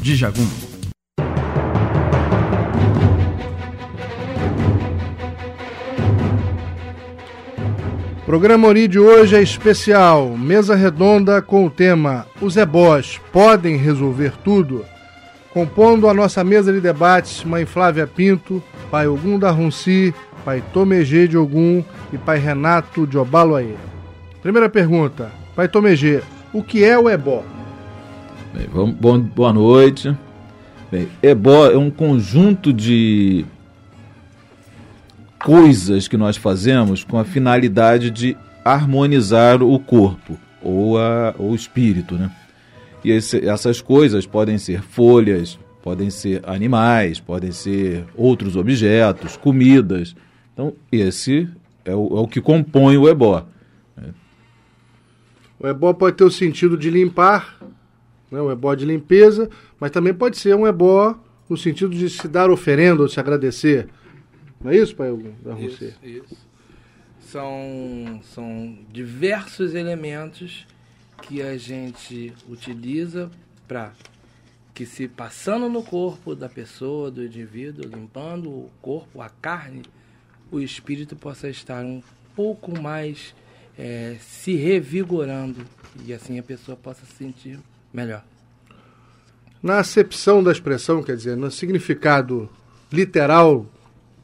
de Jagum. Programa Ori de hoje é especial, mesa redonda com o tema Os ebós podem resolver tudo? Compondo a nossa mesa de debates, Mãe Flávia Pinto, Pai Ogum da Runci, Pai Tomegê de Ogum e Pai Renato de Obaloaê. Primeira pergunta, Pai Tomegê, o que é o ebó? Bem, vamos, bom, boa noite. Bem, ebó é um conjunto de coisas que nós fazemos com a finalidade de harmonizar o corpo ou a, o espírito, né? E esse, essas coisas podem ser folhas, podem ser animais, podem ser outros objetos, comidas. Então, esse é o, é o que compõe o ebó. O ebó pode ter o sentido de limpar, né, um ebó de limpeza, mas também pode ser um ebó no sentido de se dar oferenda ou se agradecer. Não é isso, pai da Isso, isso. São, são diversos elementos que a gente utiliza para que se passando no corpo da pessoa, do indivíduo, limpando o corpo, a carne, o espírito possa estar um pouco mais é, se revigorando e assim a pessoa possa se sentir melhor. Na acepção da expressão, quer dizer, no significado literal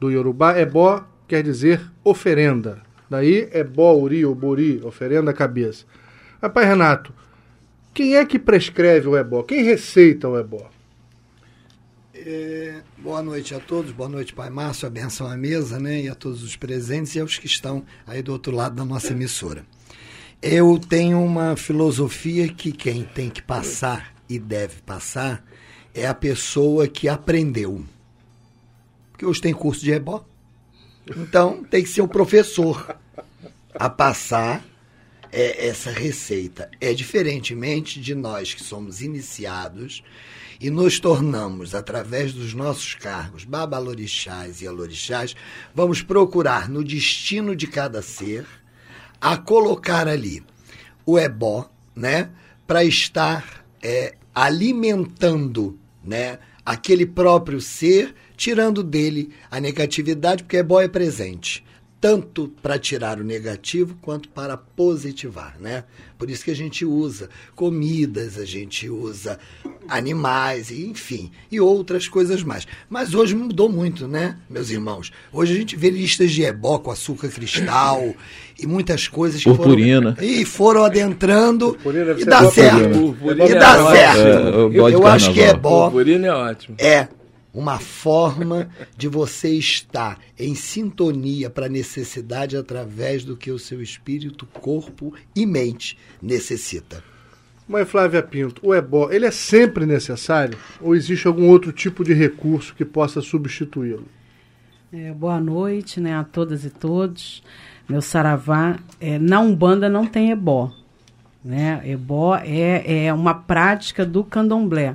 do Yorubá, ebó quer dizer oferenda. Daí ebó, uri ou bori, oferenda cabeça. Rapaz Renato, quem é que prescreve o ebó? Quem receita o ebó? É, boa noite a todos, boa noite, Pai Márcio, a benção à mesa, né? E a todos os presentes e aos que estão aí do outro lado da nossa emissora. Eu tenho uma filosofia que quem tem que passar e deve passar é a pessoa que aprendeu. Porque hoje tem curso de ebó. Então tem que ser o professor a passar é, essa receita. É diferentemente de nós que somos iniciados e nos tornamos, através dos nossos cargos, babalorixás e alorixás, vamos procurar no destino de cada ser a colocar ali o ebó, né, para estar é, alimentando, né, aquele próprio ser, tirando dele a negatividade, porque ebó é presente tanto para tirar o negativo quanto para positivar, né? Por isso que a gente usa comidas, a gente usa animais, enfim, e outras coisas mais. Mas hoje mudou muito, né, meus irmãos? Hoje a gente vê listas de ebó com açúcar cristal e muitas coisas que Purpurina. foram e foram adentrando Purpurina e ser dá boa certo. Purpurina E é dá certo. É, eu gosto de Eu acho que é bom Purpurina é ótimo. é uma forma de você estar em sintonia para a necessidade através do que o seu espírito, corpo e mente necessita. Mãe Flávia Pinto, o ebó, ele é sempre necessário? Ou existe algum outro tipo de recurso que possa substituí-lo? É, boa noite né, a todas e todos. Meu saravá, é, na Umbanda não tem ebó. Né? Ebó é, é uma prática do candomblé.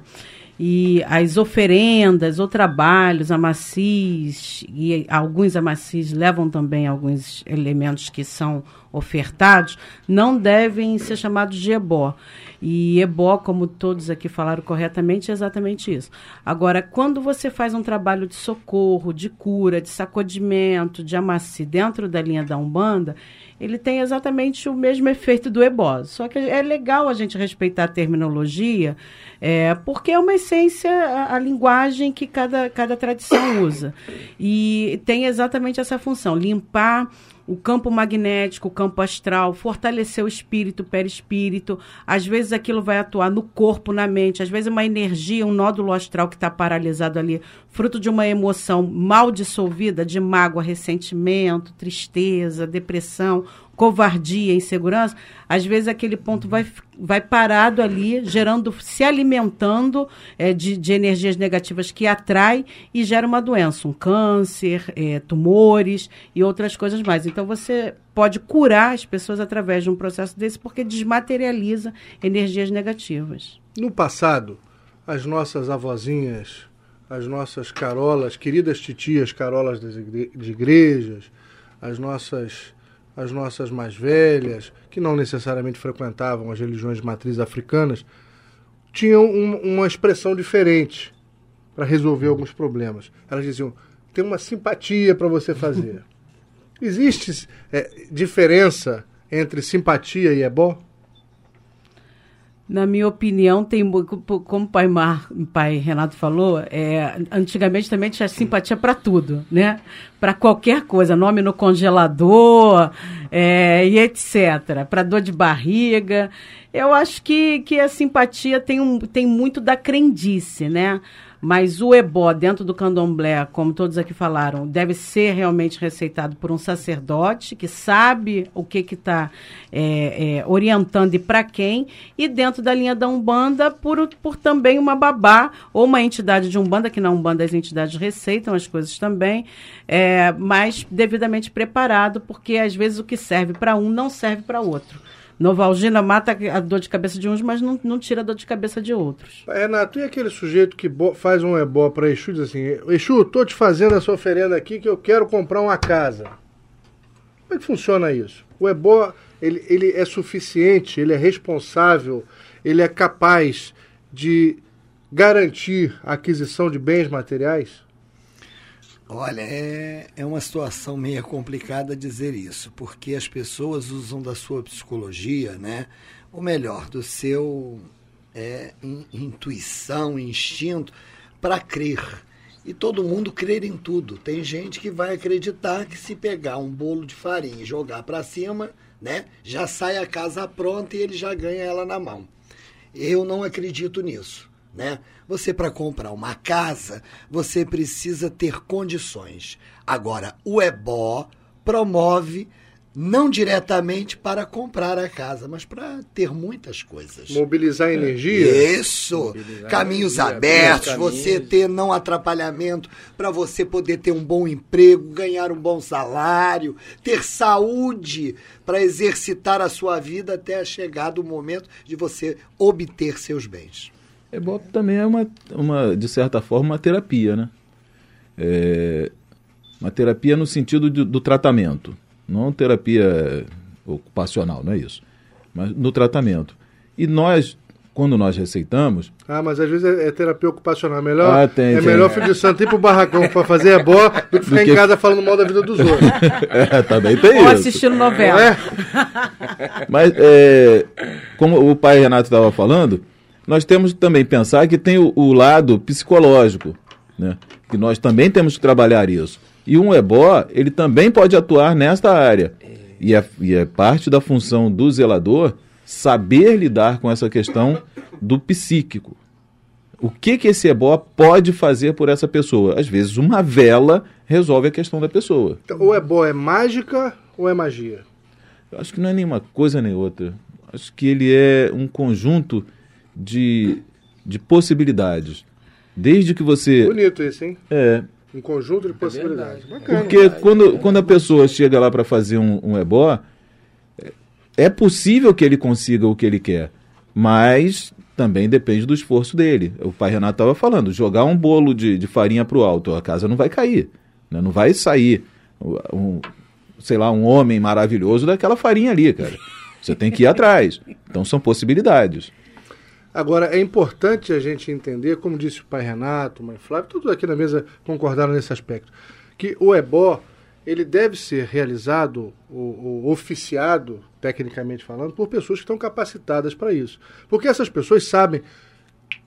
E as oferendas ou trabalhos, amacis, e alguns amacis levam também alguns elementos que são ofertados, não devem ser chamados de ebó. E ebó, como todos aqui falaram corretamente, é exatamente isso. Agora, quando você faz um trabalho de socorro, de cura, de sacudimento, de amaci dentro da linha da Umbanda, ele tem exatamente o mesmo efeito do ebó. Só que é legal a gente respeitar a terminologia, é, porque é uma essência, a, a linguagem que cada, cada tradição usa. E tem exatamente essa função, limpar o campo magnético, o campo astral, fortalecer o espírito, o perispírito. Às vezes aquilo vai atuar no corpo, na mente. Às vezes uma energia, um nódulo astral que está paralisado ali, fruto de uma emoção mal dissolvida, de mágoa, ressentimento, tristeza, depressão, covardia, insegurança. Às vezes aquele ponto vai, vai parado ali, gerando, se alimentando é, de, de energias negativas que atrai e gera uma doença, um câncer, é, tumores e outras coisas mais. Então você pode curar as pessoas através de um processo desse porque desmaterializa energias negativas. No passado, as nossas avózinhas, as nossas carolas, queridas titias carolas das igrejas, as nossas, as nossas mais velhas, que não necessariamente frequentavam as religiões de matriz africanas, tinham um, uma expressão diferente para resolver alguns problemas. Elas diziam: tem uma simpatia para você fazer. Existe é, diferença entre simpatia e ebó? Na minha opinião, tem como o pai, Mar, pai Renato falou, é, antigamente também tinha simpatia para tudo, né? Para qualquer coisa, nome no congelador é, e etc. Para dor de barriga. Eu acho que, que a simpatia tem, um, tem muito da crendice, né? Mas o ebó dentro do candomblé, como todos aqui falaram, deve ser realmente receitado por um sacerdote que sabe o que está é, é, orientando e para quem. E dentro da linha da Umbanda, por, por também uma babá ou uma entidade de Umbanda, que na Umbanda as entidades receitam as coisas também, é, mas devidamente preparado, porque às vezes o que serve para um não serve para outro. Novalgina mata a dor de cabeça de uns, mas não, não tira a dor de cabeça de outros. Renato, e aquele sujeito que faz um ebó para Exu e diz assim: Exu, tô te fazendo essa oferenda aqui que eu quero comprar uma casa. Como é que funciona isso? O ebó, ele, ele é suficiente, ele é responsável, ele é capaz de garantir a aquisição de bens materiais? Olha, é, é uma situação meio complicada dizer isso, porque as pessoas usam da sua psicologia, né? Ou melhor, do seu é, in, intuição, instinto, para crer. E todo mundo crer em tudo. Tem gente que vai acreditar que se pegar um bolo de farinha e jogar para cima, né, já sai a casa pronta e ele já ganha ela na mão. Eu não acredito nisso. Né? Você, para comprar uma casa, você precisa ter condições. Agora, o EBO promove não diretamente para comprar a casa, mas para ter muitas coisas. Mobilizar energia? Isso! Mobilizar caminhos energia, abertos, caminhos. você ter não atrapalhamento, para você poder ter um bom emprego, ganhar um bom salário, ter saúde para exercitar a sua vida até chegar do momento de você obter seus bens. Ebó também é uma, uma, de certa forma, uma terapia, né? É, uma terapia no sentido de, do tratamento, não terapia ocupacional, não é isso, mas no tratamento. E nós, quando nós receitamos. Ah, mas às vezes é, é terapia ocupacional. É melhor, ah, tem, é tem. melhor filho de santo ir pro barracão para fazer ebó do que ficar do em casa falando mal da vida dos outros. é, também tem Ou isso. Ou assistindo novela. É? Mas, é, como o pai Renato estava falando, nós temos que também pensar que tem o, o lado psicológico, né? que nós também temos que trabalhar isso. E um ebó, ele também pode atuar nesta área. E é, e é parte da função do zelador saber lidar com essa questão do psíquico. O que, que esse ebó pode fazer por essa pessoa? Às vezes, uma vela resolve a questão da pessoa. Então, o ebó é mágica ou é magia? Eu acho que não é nenhuma coisa nem outra. Acho que ele é um conjunto de, de possibilidades. Desde que você. Bonito isso, hein? É. Um conjunto de possibilidades. É Porque quando, quando a pessoa chega lá para fazer um, um ebó, é possível que ele consiga o que ele quer, mas também depende do esforço dele. O pai Renato estava falando: jogar um bolo de, de farinha para o alto, a casa não vai cair. Né? Não vai sair, um, sei lá, um homem maravilhoso daquela farinha ali, cara. Você tem que ir atrás. Então são possibilidades. Agora, é importante a gente entender, como disse o pai Renato, mãe Flávia, todos aqui na mesa concordaram nesse aspecto, que o EBO ele deve ser realizado ou oficiado, tecnicamente falando, por pessoas que estão capacitadas para isso. Porque essas pessoas sabem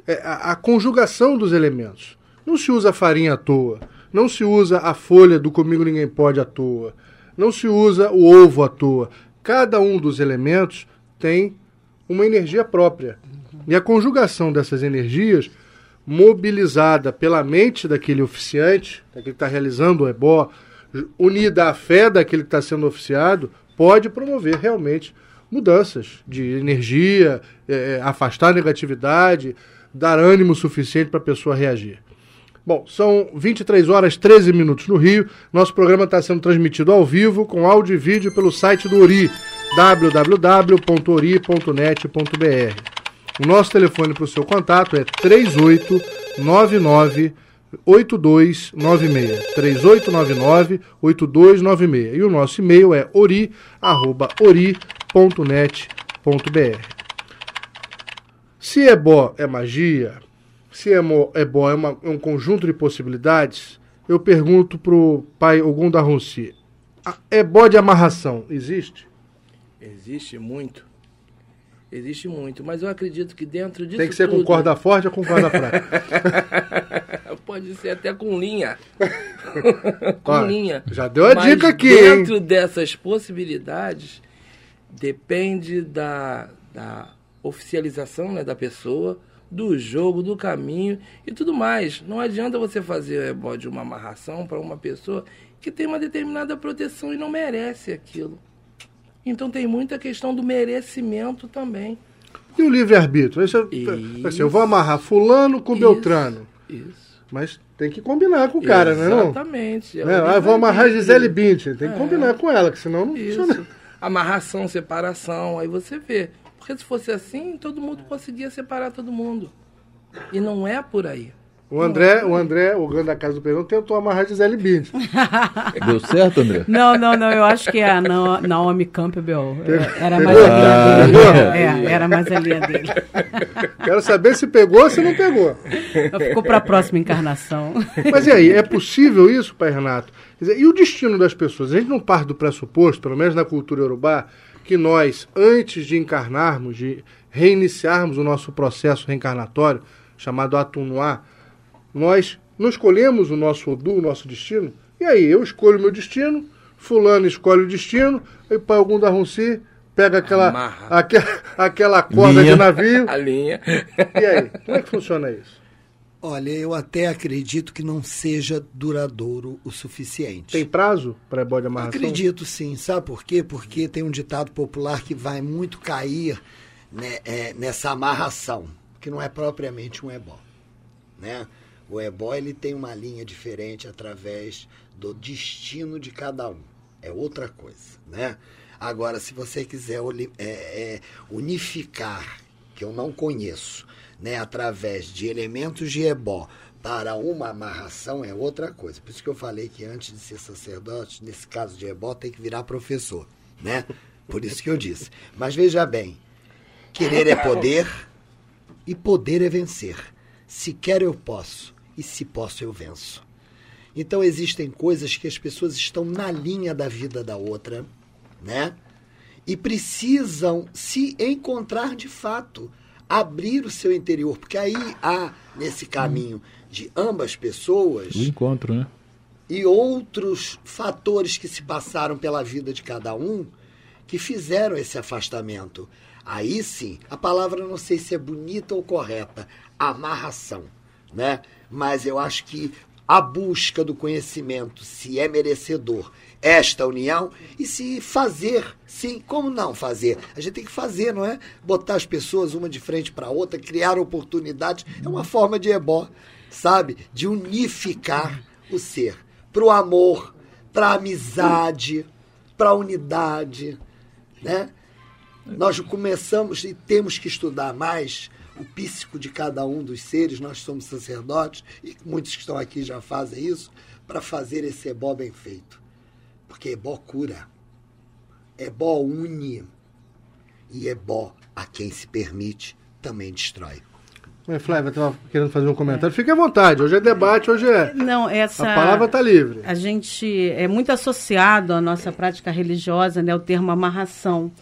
é, a, a conjugação dos elementos. Não se usa farinha à toa, não se usa a folha do Comigo Ninguém Pode à toa, não se usa o ovo à toa. Cada um dos elementos tem uma energia própria. E a conjugação dessas energias, mobilizada pela mente daquele oficiante, daquele que está realizando o ebó, unida à fé daquele que está sendo oficiado, pode promover realmente mudanças de energia, é, é afastar a negatividade, dar ânimo suficiente para a pessoa reagir. Bom, são 23 horas 13 minutos no Rio. Nosso programa está sendo transmitido ao vivo com áudio e vídeo pelo site do Ori, www.ori.net.br. O nosso telefone para o seu contato é 3899 8296 3899 8296 e o nosso e-mail é ori@ori.net.br. Se ebó é magia, se ebó é, uma- é um conjunto de possibilidades, eu pergunto pro pai Ogum da Ronci, a ebó de amarração existe? Existe muito. Existe muito, mas eu acredito que dentro disso Tem que ser com tudo- corda forte ou com corda fraca? Pode ser até com linha. com Olha, linha. já deu a Mas dica aqui, hein? Dentro dessas possibilidades, depende da, da oficialização né, da pessoa, do jogo, do caminho e tudo mais. Não adianta você fazer o ebó de uma amarração para uma pessoa que tem uma determinada proteção e não merece aquilo. Então tem muita questão do merecimento também. E o livre-arbítrio? Assim, eu vou amarrar fulano com Isso. Beltrano. Isso. Mas tem que combinar com o cara, né? Não? Exatamente. É Né? Ah, eu vou amarrar. Gisele Bündchen. Tem que É. combinar com ela, que senão não funciona. Isso. Amarração, separação, aí você vê. Porque se fosse assim, todo mundo conseguia separar todo mundo. E não é por aí. O André, o André, o grande da casa do Perão, tentou amarrar Gisele Bündchen. Deu certo, André? Não, não, não. Eu acho que a Na- Naomi Campbell é, era mais a linha Pegou? dele. É, era mais a linha dele. Quero saber se pegou ou se não pegou. Então ficou para a próxima encarnação. Mas e aí, é possível isso, pai Renato? Quer dizer, e o destino das pessoas? A gente não parte do pressuposto, pelo menos na cultura urubá, que nós, antes de encarnarmos, de reiniciarmos o nosso processo reencarnatório, chamado Atunuá, nós não escolhemos o nosso Odu, o nosso destino? E aí, eu escolho o meu destino, fulano escolhe o destino, e pai algum da Ronci pega aquela, Amarra. aquela, aquela corda Linha. de navio. A linha. E aí, como é que funciona isso? Olha, eu até acredito que não seja duradouro o suficiente. Tem prazo para ebó de amarração? Acredito sim, sabe por quê? Porque tem um ditado popular que vai muito cair né, é, nessa amarração, que não é propriamente um ebó. Né? O ebó ele tem uma linha diferente através do destino de cada um. É outra coisa, né? Agora, se você quiser é, é, unificar, que eu não conheço, né, através de elementos de ebó para uma amarração é outra coisa. Por isso que eu falei que antes de ser sacerdote, nesse caso de ebó, tem que virar professor, né? Por isso que eu disse. Mas veja bem, querer é poder e poder é vencer. Se quer eu posso e se posso eu venço. Então existem coisas que as pessoas estão na linha da vida da outra, né? E precisam se encontrar de fato, abrir o seu interior, porque aí há nesse caminho de ambas pessoas O encontro, né? e outros fatores que se passaram pela vida de cada um que fizeram esse afastamento. Aí sim, a palavra não sei se é bonita ou correta, amarração, né? Mas eu acho que a busca do conhecimento, se é merecedor esta união e se fazer, sim, como não fazer? A gente tem que fazer, não é? Botar as pessoas uma de frente para outra, criar oportunidades, é uma forma de ebó, sabe? De unificar o ser para o amor, para a amizade, para a unidade, né? Nós começamos e temos que estudar mais o psíquico de cada um dos seres, nós somos sacerdotes, e muitos que estão aqui já fazem isso, para fazer esse ebó bem feito. Porque ebó cura, ebó une, e ebó, a quem se permite, também destrói. Mas, Flávia, estava querendo fazer um comentário. Fique à vontade, hoje é debate, hoje é. Não, essa. A palavra está livre. A gente é muito associado à nossa prática religiosa, né, o termo amarração.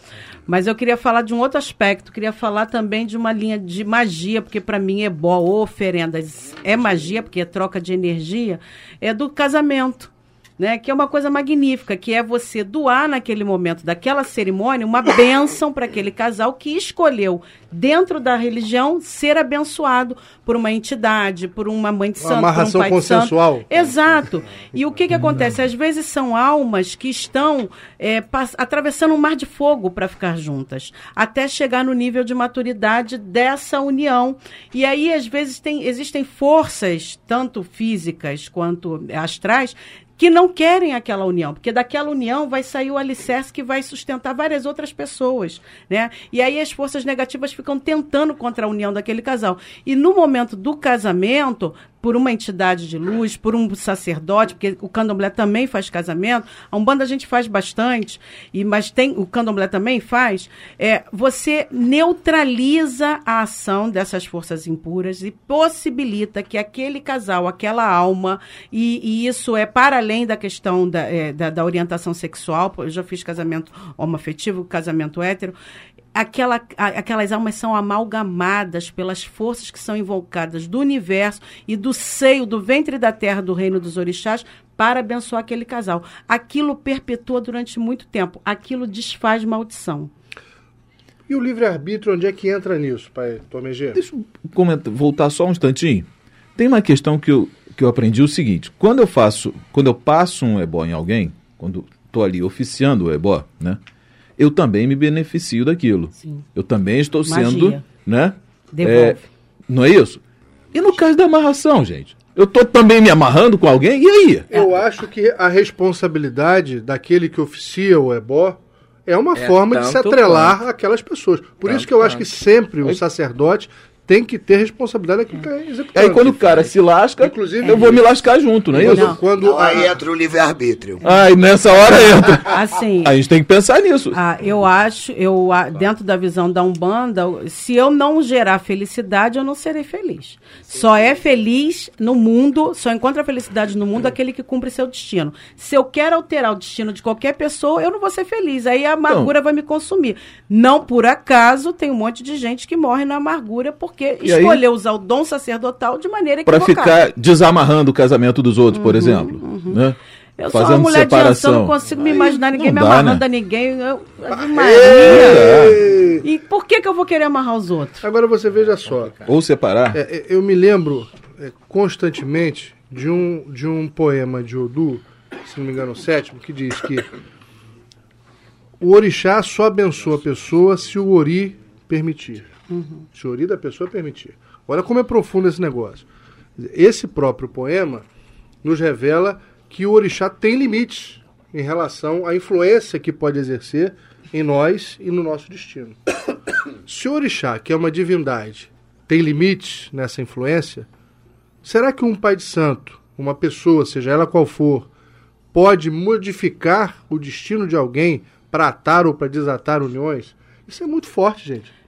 Mas eu queria falar de um outro aspecto, queria falar também de uma linha de magia, porque para mim é boa, oferendas é magia, porque é troca de energia, é do casamento. Né, que é uma coisa magnífica, que é você doar naquele momento daquela cerimônia uma bênção para aquele casal que escolheu, dentro da religião, ser abençoado por uma entidade, por uma mãe de Uma santo, amarração por um pai de consensual. santo. Exato. E o que, que acontece? Às vezes são almas que estão é, atravessando um mar de fogo para ficar juntas, até chegar no nível de maturidade dessa união. E aí, às vezes, tem, existem forças, tanto físicas quanto astrais, que não querem aquela união, porque daquela união vai sair o alicerce que vai sustentar várias outras pessoas, né? E aí as forças negativas ficam tentando contra a união daquele casal. E no momento do casamento, por uma entidade de luz, por um sacerdote, porque o candomblé também faz casamento, a Umbanda a gente faz bastante, e mas tem o candomblé também faz, é, você neutraliza a ação dessas forças impuras e possibilita que aquele casal, aquela alma, e, e isso é para além da questão da, é, da, da orientação sexual, eu já fiz casamento homoafetivo, casamento hétero, aquela, aquelas almas são amalgamadas pelas forças que são invocadas do universo e do seio, do ventre da terra do reino dos orixás para abençoar aquele casal. Aquilo perpetua durante muito tempo, aquilo desfaz maldição. E o livre-arbítrio, onde é que entra nisso, pai Tomegê? Deixa eu comentar, voltar só um instantinho. Tem uma questão que eu, que eu aprendi o seguinte: quando eu faço, quando eu passo um ebó em alguém, quando estou ali oficiando o ebó, né? Eu também me beneficio daquilo. Sim. Eu também estou Magia. sendo, né? Devolve. É, não é isso? E no caso da amarração, gente? Eu estou também me amarrando com alguém? E aí? Eu acho que a responsabilidade daquele que oficia o ebó é uma é forma de se atrelar quanto. aquelas pessoas. Por tanto isso que eu acho que sempre o sacerdote tem que ter responsabilidade daquilo que é executado. Aí quando o cara se lasca, Inclusive, eu vou me lascar junto, não é isso? Quando não, aí entra o livre-arbítrio. Aí nessa hora entra. Assim, a gente tem que pensar nisso. Ah, eu acho, eu dentro da visão da Umbanda, se eu não gerar felicidade, eu não serei feliz. Só é feliz no mundo, só encontra felicidade no mundo aquele que cumpre seu destino. Se eu quero alterar o destino de qualquer pessoa, eu não vou ser feliz. Aí a amargura então, vai me consumir. Não por acaso tem um monte de gente que morre na amargura por porque e escolheu aí, usar o dom sacerdotal de maneira equivocada. Para ficar desamarrando o casamento dos outros, uhum, por exemplo. Uhum. Né? Eu Fazendo sou uma mulher separação. de ação, não consigo me imaginar ninguém me dá, amarrando né? a ninguém. Eu, Maria. E por que, que eu vou querer amarrar os outros? Agora você veja só. Ou separar. É, é, eu me lembro é, constantemente de um, de um poema de Odu, se não me engano, o sétimo, que diz que o orixá só abençoa a pessoa se o ori permitir. Uhum. Teoria da pessoa permitir. Olha como é profundo esse negócio. Esse próprio poema nos revela que o orixá tem limites em relação à influência que pode exercer em nós e no nosso destino. Se o orixá, que é uma divindade, tem limites nessa influência, será que um pai de santo, uma pessoa, seja ela qual for, pode modificar o destino de alguém para atar ou para desatar uniões? Isso é muito forte, gente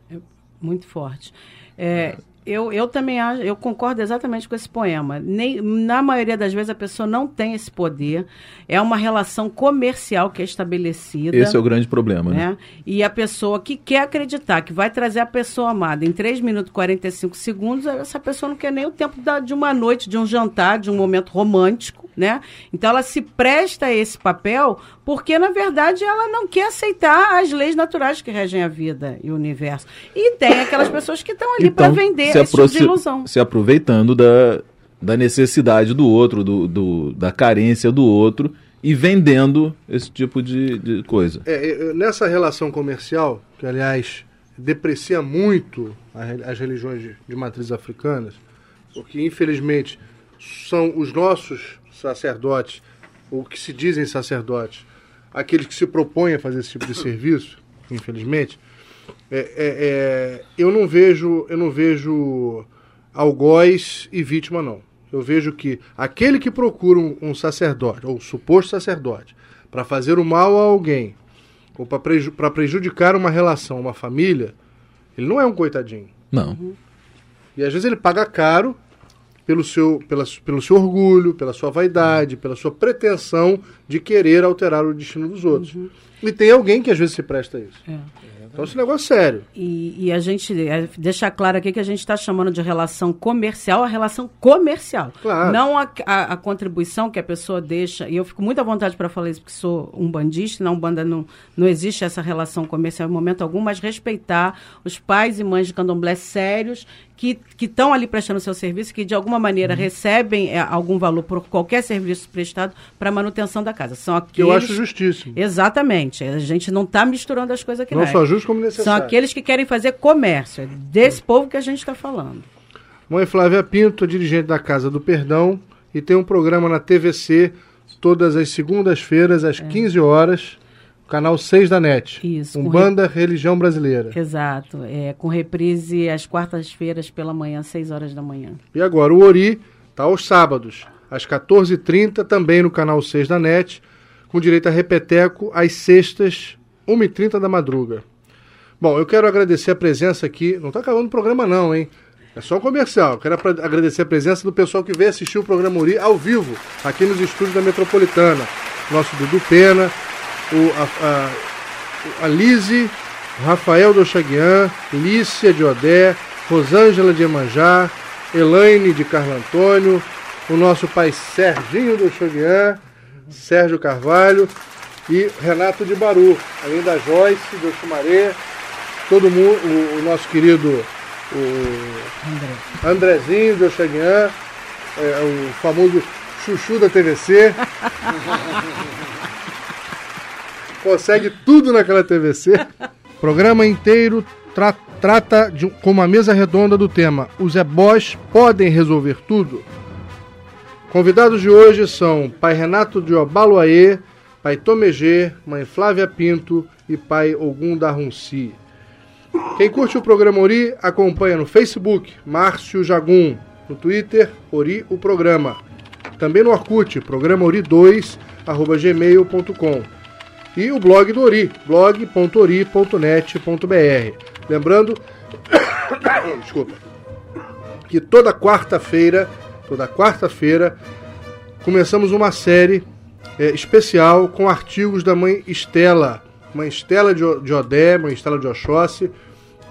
muito forte. É, eu, eu também acho, eu concordo exatamente com esse poema. Nem, na maioria das vezes a pessoa não tem esse poder. É uma relação comercial que é estabelecida. Esse é o grande problema, né? né? E a pessoa que quer acreditar que vai trazer a pessoa amada em 3 minutos e 45 segundos, essa pessoa não quer nem o tempo da, de uma noite, de um jantar, de um momento romântico né? Então ela se presta a esse papel porque, na verdade, ela não quer aceitar as leis naturais que regem a vida e o universo. E tem aquelas pessoas que estão ali então, para vender esse tipo de ilusão. Se aproveitando da, da necessidade do outro, do, do, da carência do outro e vendendo esse tipo de, de coisa. É, nessa relação comercial, que aliás deprecia muito as religiões de, de matriz africanas, porque infelizmente são os nossos sacerdotes, ou que se dizem sacerdotes, aqueles que se propõem a fazer esse tipo de serviço, infelizmente, é, é, é, eu não vejo eu não vejo algoz e vítima não. Eu vejo que aquele que procura um, um sacerdote ou suposto sacerdote para fazer o mal a alguém ou para preju prejudicar uma relação, uma família, ele não é um coitadinho. Não. E às vezes ele paga caro pelo seu, pela, pelo seu orgulho, pela sua vaidade, pela sua pretensão de querer alterar o destino dos outros. Uhum. E tem alguém que às vezes se presta a isso. É. Então esse negócio é sério. E, e a gente é, deixa claro aqui que a gente está chamando de relação comercial a relação comercial. Claro. Não a, a, a, contribuição que a pessoa deixa. E eu fico muito à vontade para falar isso, porque sou um bandista, não banda não, não existe essa relação comercial em momento algum, mas respeitar os pais e mães de candomblé sérios que estão ali prestando seu serviço, que de alguma maneira uhum. recebem é, algum valor por qualquer serviço prestado para manutenção da casa. São aqueles... Eu acho justíssimo. Exatamente. A gente não está misturando as coisas aqui. Não, não só justo como necessário. São aqueles que querem fazer comércio. É desse uhum. povo que a gente está falando. Mãe Flávia Pinto, dirigente da Casa do Perdão, e tem um programa na TVC todas as segundas-feiras, às é. 15 horas Canal 6 da NET. Isso. Umbanda re... Religião Brasileira. Exato. É, com reprise às quartas-feiras pela manhã, 6 horas da manhã. E agora, o Ori Tá aos sábados, às 14h30, também no canal 6 da NET, com direito a repeteco às sextas, 1h30 da madruga. Bom, eu quero agradecer a presença aqui. Não está acabando o programa, não, hein? É só um comercial. Quero agradecer a presença do pessoal que veio assistir o programa Uri ao vivo, aqui nos estúdios da Metropolitana. Nosso Dudu Pena, o, a, a, a Lise, Rafael Dochaguian, Lícia de Odé, Rosângela de Emanjá, Elaine de Carlo Antônio, o nosso pai Serginho Dochaguian, Sérgio Carvalho e Renato de Baru, além da Joyce, do Chumaré, todo mundo, o, o nosso querido o André. Andrezinho do Xaguian, é, o famoso chuchu da TVC. Consegue tudo naquela TVC. Programa inteiro tra trata de, com uma mesa redonda do tema Os ebós podem resolver tudo? Convidados de hoje são pai Renato de Obaloaê, pai Tomegê, mãe Flávia Pinto e pai Ogum Darunci. Quem curte o programa Ori, acompanha no Facebook, Márcio Jagum. No Twitter, Ori o Programa. Também no Orkut, programa ori2, arroba gmail.com. E o blog do Ori, blog.ori.net.br. Lembrando, desculpa, que toda quarta-feira, toda quarta-feira, começamos uma série é, especial com artigos da mãe Estela, mãe Estela de, Odé, mãe Estela de Oxóssi,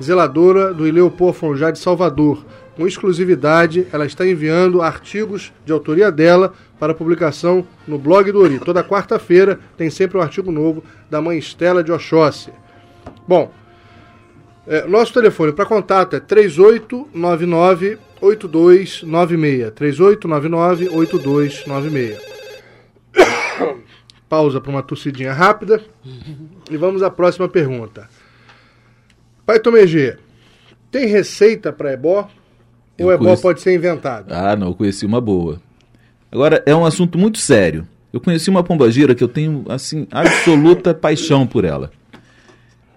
zeladora do Ileopô Fonjá de Salvador. Com exclusividade, ela está enviando artigos de autoria dela para publicação no blog do Ori. Toda quarta-feira tem sempre um artigo novo da mãe Estela de Oxóssi. Bom, é, nosso telefone para contato é 3899 8296. 3899 8296. Pausa para uma tossidinha rápida. E vamos à próxima pergunta. Pai Tomegê, tem receita para ebó? Eu ou ebó conheci... pode ser inventado? Ah, não, eu conheci uma boa. Agora, é um assunto muito sério. Eu conheci uma pombagira que eu tenho, assim, absoluta paixão por ela.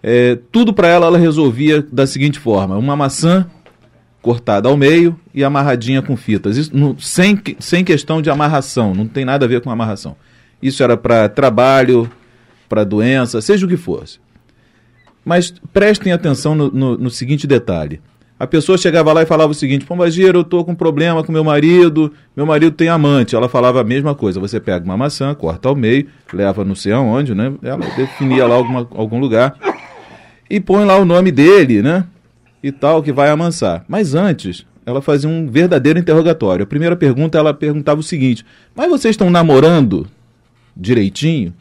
É, tudo para ela ela resolvia da seguinte forma: uma maçã cortada ao meio e amarradinha com fitas. Isso, no, sem, sem questão de amarração, não tem nada a ver com amarração. Isso era para trabalho, para doença, seja o que fosse. Mas prestem atenção no, no, no, seguinte detalhe. A pessoa chegava lá e falava o seguinte: Pombagira, eu estou com problema com meu marido, meu marido tem amante. Ela falava a mesma coisa. Você pega uma maçã, corta ao meio, leva não sei aonde, né? Ela definia lá alguma, algum lugar e põe lá o nome dele, né? E tal, que vai amansar. Mas antes, ela fazia um verdadeiro interrogatório. A primeira pergunta, ela perguntava o seguinte: Mas vocês estão namorando direitinho?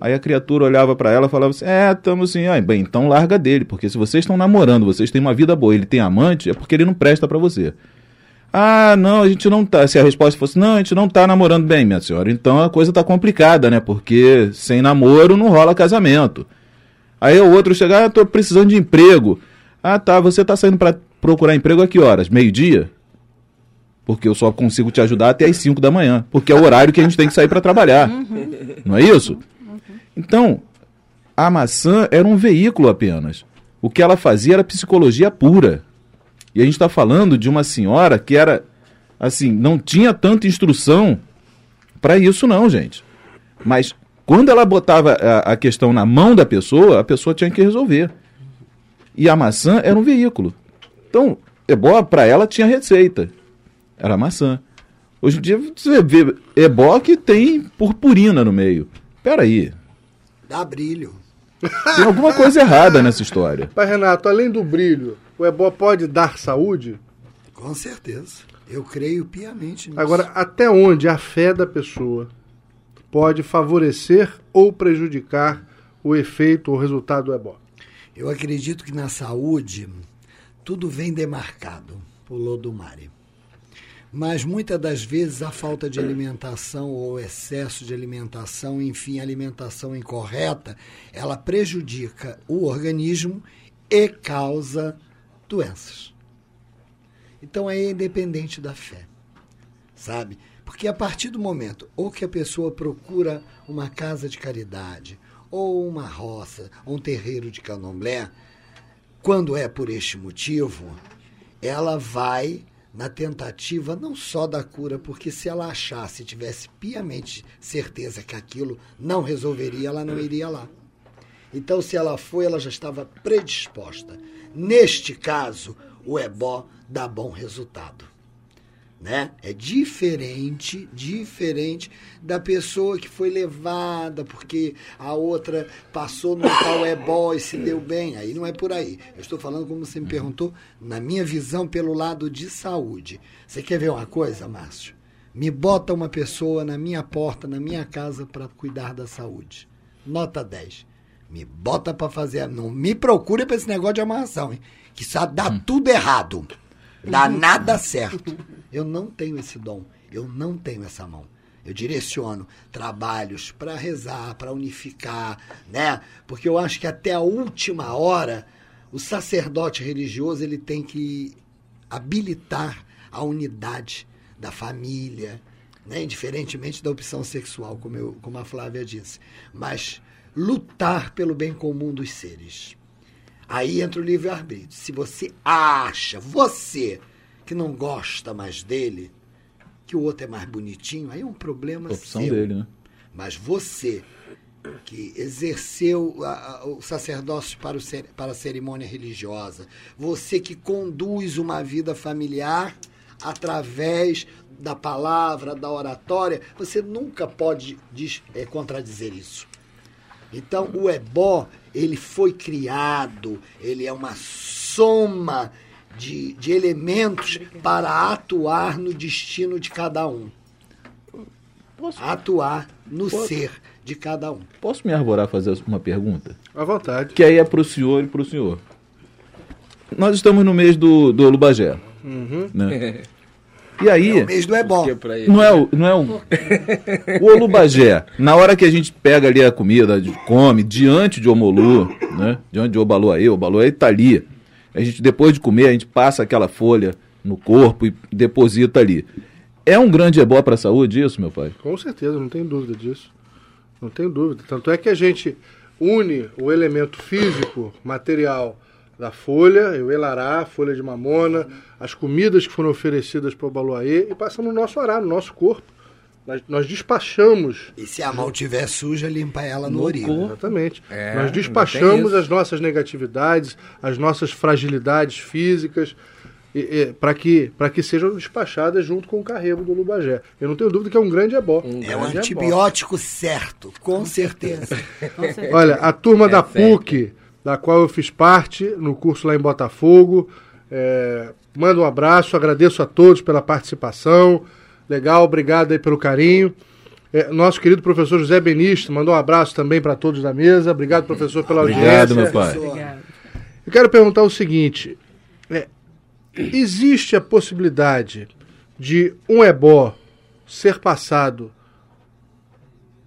Aí a criatura olhava para ela e falava assim: É, estamos assim, ah, bem, então larga dele, porque se vocês estão namorando, vocês têm uma vida boa, ele tem amante, é porque ele não presta para você. Ah, não, a gente não tá. Se a resposta fosse, não, a gente não tá namorando bem, minha senhora, então a coisa tá complicada, né? Porque sem namoro não rola casamento. Aí o outro chega, ah, tô precisando de emprego. Ah, tá, você tá saindo para procurar emprego a que horas? Meio-dia? Porque eu só consigo te ajudar até as 5 da manhã, porque é o horário que a gente tem que sair para trabalhar. Uhum. Não é isso? Então, a maçã era um veículo apenas. O que ela fazia era psicologia pura. E a gente está falando de uma senhora que era, assim, não tinha tanta instrução para isso, não, gente. Mas quando ela botava a, a, questão na mão da pessoa, a pessoa tinha que resolver. E a maçã era um veículo. Então, ebó para ela tinha receita. Era maçã. Hoje em dia você vê ebó que tem purpurina no meio. Peraí, Dá brilho. Tem alguma coisa errada nessa história. Pai Renato, além do brilho, o ebó pode dar saúde? Com certeza. Eu creio piamente nisso. Agora, até onde a fé da pessoa pode favorecer ou prejudicar o efeito ou resultado do ebó? Eu acredito que na saúde tudo vem demarcado por Lodomari. Mas muitas das vezes a falta de alimentação ou excesso de alimentação, enfim, alimentação incorreta, ela prejudica o organismo e causa doenças. Então é independente da fé, sabe? Porque a partir do momento ou que a pessoa procura uma casa de caridade, ou uma roça, ou um terreiro de candomblé, quando é por este motivo, ela vai na tentativa não só da cura, porque se ela achasse, tivesse piamente certeza que aquilo não resolveria, ela não iria lá. Então, se ela foi, ela já estava predisposta. Neste caso, o ebó dá bom resultado. Né? É diferente, diferente da pessoa que foi levada porque a outra passou no tal ebó e se deu bem. Aí não é por aí. Eu estou falando, como você me perguntou, na minha visão, pelo lado de saúde. Você quer ver uma coisa, Márcio? Me bota uma pessoa na minha porta, na minha casa, para cuidar da saúde. Nota 10. Me bota para fazer. Não me procure para esse negócio de amarração, hein? Que só dá tudo errado. Dá nada certo. Eu não tenho esse dom. Eu não tenho essa mão. Eu direciono trabalhos para rezar, para unificar, né? Porque eu acho que até a última hora o sacerdote religioso ele tem que habilitar a unidade da família, né? indiferentemente da opção sexual, como, eu, como a Flávia disse. Mas lutar pelo bem comum dos seres. Aí entra o livre-arbítrio. Se você acha, você, que não gosta mais dele, que o outro é mais bonitinho, aí é um problema Opção seu. dele, né? Mas você, que exerceu a- a- o sacerdócio para, o para a cerimônia religiosa, você que conduz uma vida familiar através da palavra, da oratória, você nunca pode dis- eh, contradizer isso. Então, o ebó, ele foi criado, ele é uma soma de, de elementos para atuar no destino de cada um. Atuar no ser de cada um. Posso me arvorar a fazer uma pergunta? À vontade. Que aí é pro senhor e pro senhor. Nós estamos no mês do, do Olubagé. Né? E aí. É o mês do ebó. Não é o. Não é o, o Olubagé, na hora que a gente pega ali a comida, come, diante de Omolu, né? Diante de Obaluaê, Obaluaê tá ali. A gente, depois de comer, a gente passa aquela folha no corpo e deposita ali. É um grande ebó para a saúde isso, meu pai? Com certeza, não tenho dúvida disso. Não tenho dúvida. Tanto é que a gente une o elemento físico, material da folha, o elará, a folha de mamona, as comidas que foram oferecidas para o Baluaê e passa no nosso ará, no nosso corpo. Nós, nós despachamos, E se a mão estiver suja, limpa ela no, No orelha. exatamente, É, nós despachamos as nossas negatividades, as nossas fragilidades físicas, para que, pra que sejam despachadas junto com o carrego do Lubagé. Eu não tenho dúvida que é um grande ebó. Um É o grande antibiótico certo, com certeza. Com certeza. Olha, a turma É da sério. PUC, da qual eu fiz parte, no curso lá em Botafogo, é, manda um abraço, agradeço a todos pela participação. Legal, obrigado aí pelo carinho. É, nosso querido professor José Benista mandou um abraço também para todos da mesa. Obrigado, professor, pela Obrigado, audiência. meu pai. Eu quero perguntar o seguinte: é, existe a possibilidade de um ebó ser passado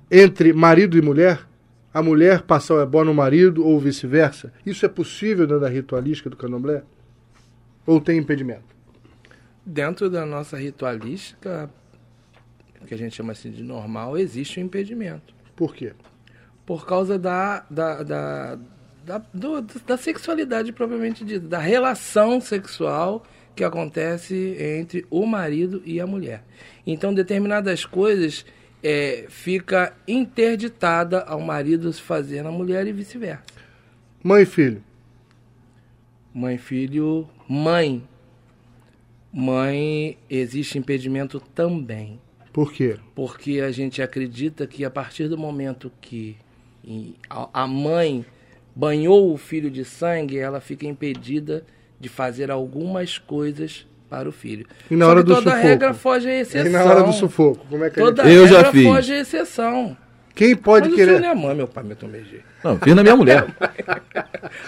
entre marido e mulher? A mulher passar o ebó no marido ou vice-versa? Isso é possível dentro da ritualística do candomblé? Ou tem impedimento? Dentro da nossa ritualística, que a gente chama assim de normal, existe um impedimento. Por quê? Por causa da, da, da, da, do- da sexualidade propriamente dita, da relação sexual que acontece entre o marido e a mulher. Então, determinadas coisas é, fica interditada ao marido se fazer na mulher e vice-versa. Mãe e filho. Mãe, filho, mãe. Mãe, existe impedimento também. Por quê? Porque a gente acredita que a partir do momento que a mãe banhou o filho de sangue, ela fica impedida de fazer algumas coisas para o filho. E na hora do toda sufoco? regra foge à exceção. E na hora do sufoco, como é que Toda a gente... Eu já regra fiz. foge à exceção. Quem pode Mas querer... senhor não é mãe, meu pai, meu tomei Não, fiz na minha mulher.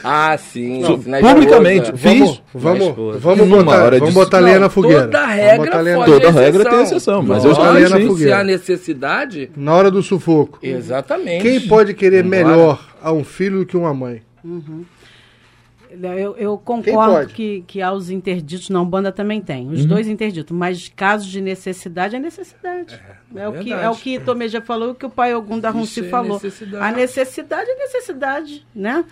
Ah, sim. Não, na publicamente, fiz. Vamos, vamos, vamos Numa botar, hora vamos de- botar lenha na fogueira. Toda Vamos regra botar lenha Toda regra tem exceção, mas eu já Botar lenha fiz na fogueira. Se há necessidade, Na hora do sufoco. exatamente. Quem pode querer melhor a um filho do que uma mãe? Eu, eu concordo que, que há os interditos, na Umbanda também tem, Uhum. os dois interditos, mas casos de necessidade é necessidade. É, o, que, é o que Tomeja falou, o que o pai Ogum da Isso é falou. necessidade. A necessidade é necessidade, né?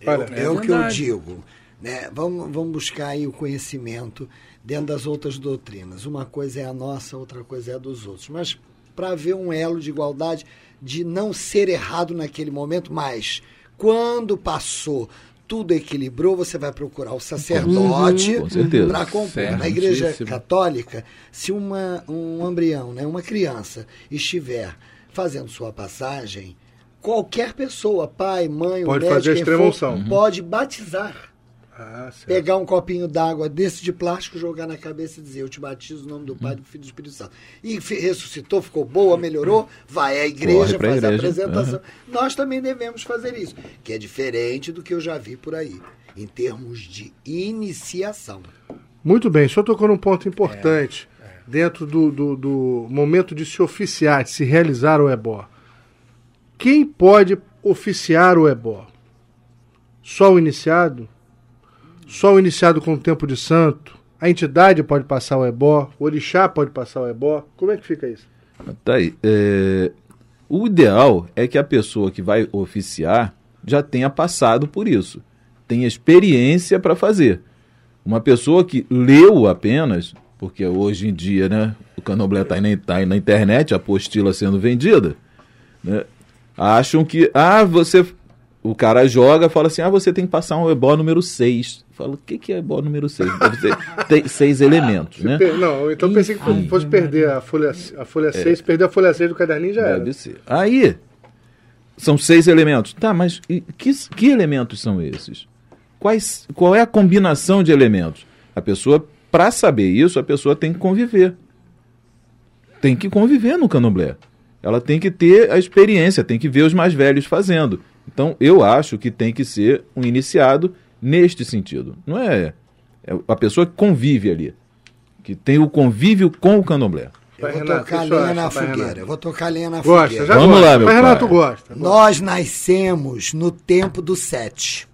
Eu, Olha, é o que eu digo. Né? Vamos, vamos buscar aí o conhecimento dentro das outras doutrinas. Uma coisa é a nossa, outra coisa é a dos outros. Mas para haver um elo de igualdade, de não ser errado naquele momento, mas quando passou, tudo equilibrou, você vai procurar o sacerdote certeza. para compor. Na igreja católica, se uma, um embrião, né, uma criança, estiver fazendo sua passagem, qualquer pessoa, pai, mãe, Pode o médico, fazer for, pode batizar. Ah. Pegar um copinho d'água desse de plástico, jogar na cabeça e dizer: Eu te batizo no nome do Pai, do Filho e do Espírito Santo. E ressuscitou, ficou boa, melhorou, vai à igreja, faz a igreja. apresentação. Nós também devemos fazer isso, que é diferente do que eu já vi por aí, em termos de iniciação. Muito bem, senhor tocou num ponto importante dentro do, do, do momento de se oficiar, de se realizar o ebó. Quem pode oficiar o ebó? Só o iniciado? Só o iniciado com o tempo de santo? A entidade pode passar o ebó? O orixá pode passar o ebó? Como é que fica isso? Tá aí. É, O ideal é que a pessoa que vai oficiar já tenha passado por isso, tenha experiência para fazer. Uma pessoa que leu apenas, porque hoje em dia né, o candomblé está tá aí na internet, a apostila sendo vendida, né, acham que, ah, você. O cara joga fala assim: ah, você tem que passar um ebó número 6. Fala, o que, que é ebó número 6? Deve ter tem seis elementos, né? Não, então eu pensei que fosse perder a folha, a folha 6, perder a folha 6 do caderninho já era. Deve ser. Aí, são seis elementos. Tá, mas e que, que elementos são esses? Quais, qual é a combinação de elementos? A pessoa, para saber isso, a pessoa tem que conviver. Tem que conviver no candomblé. Ela tem que ter a experiência, tem que ver os mais velhos fazendo. Então, eu acho que tem que ser um iniciado neste sentido. Não é, é a pessoa que convive ali, que tem o convívio com o candomblé. Eu vou Renato, tocar senhor lenha na acha? Fogueira. Renato. Eu vou tocar lenha na Gosta, fogueira. já Vamos gosta. lá, meu Mas Renato pai. gosta. Nós nascemos no tempo do sete.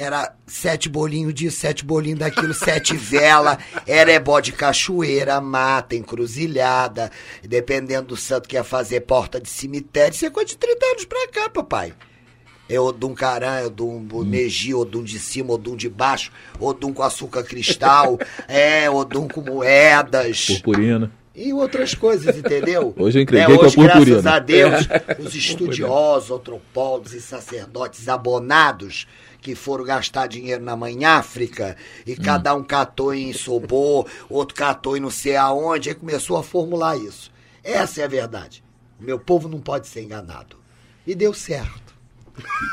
Era sete bolinhos disso, sete bolinhos daquilo, sete vela, era ebó de cachoeira, mata, encruzilhada, dependendo do santo que ia fazer porta de cemitério, isso é coisa de 30 anos pra cá, papai. É Odum Caran, é Odum Neji, Odum de cima, Odum de baixo, Odum com açúcar cristal, é, Odum com moedas. Purpurina. E outras coisas, entendeu? Hoje eu entreguei É, com a hoje, graças purpurina. a Deus, os estudiosos, antropólogos e sacerdotes abonados que foram gastar dinheiro na mãe África e cada um catou em Sobô, outro catou em não sei aonde, aí começou a formular isso. Essa é a verdade. O meu povo não pode ser enganado. E deu certo.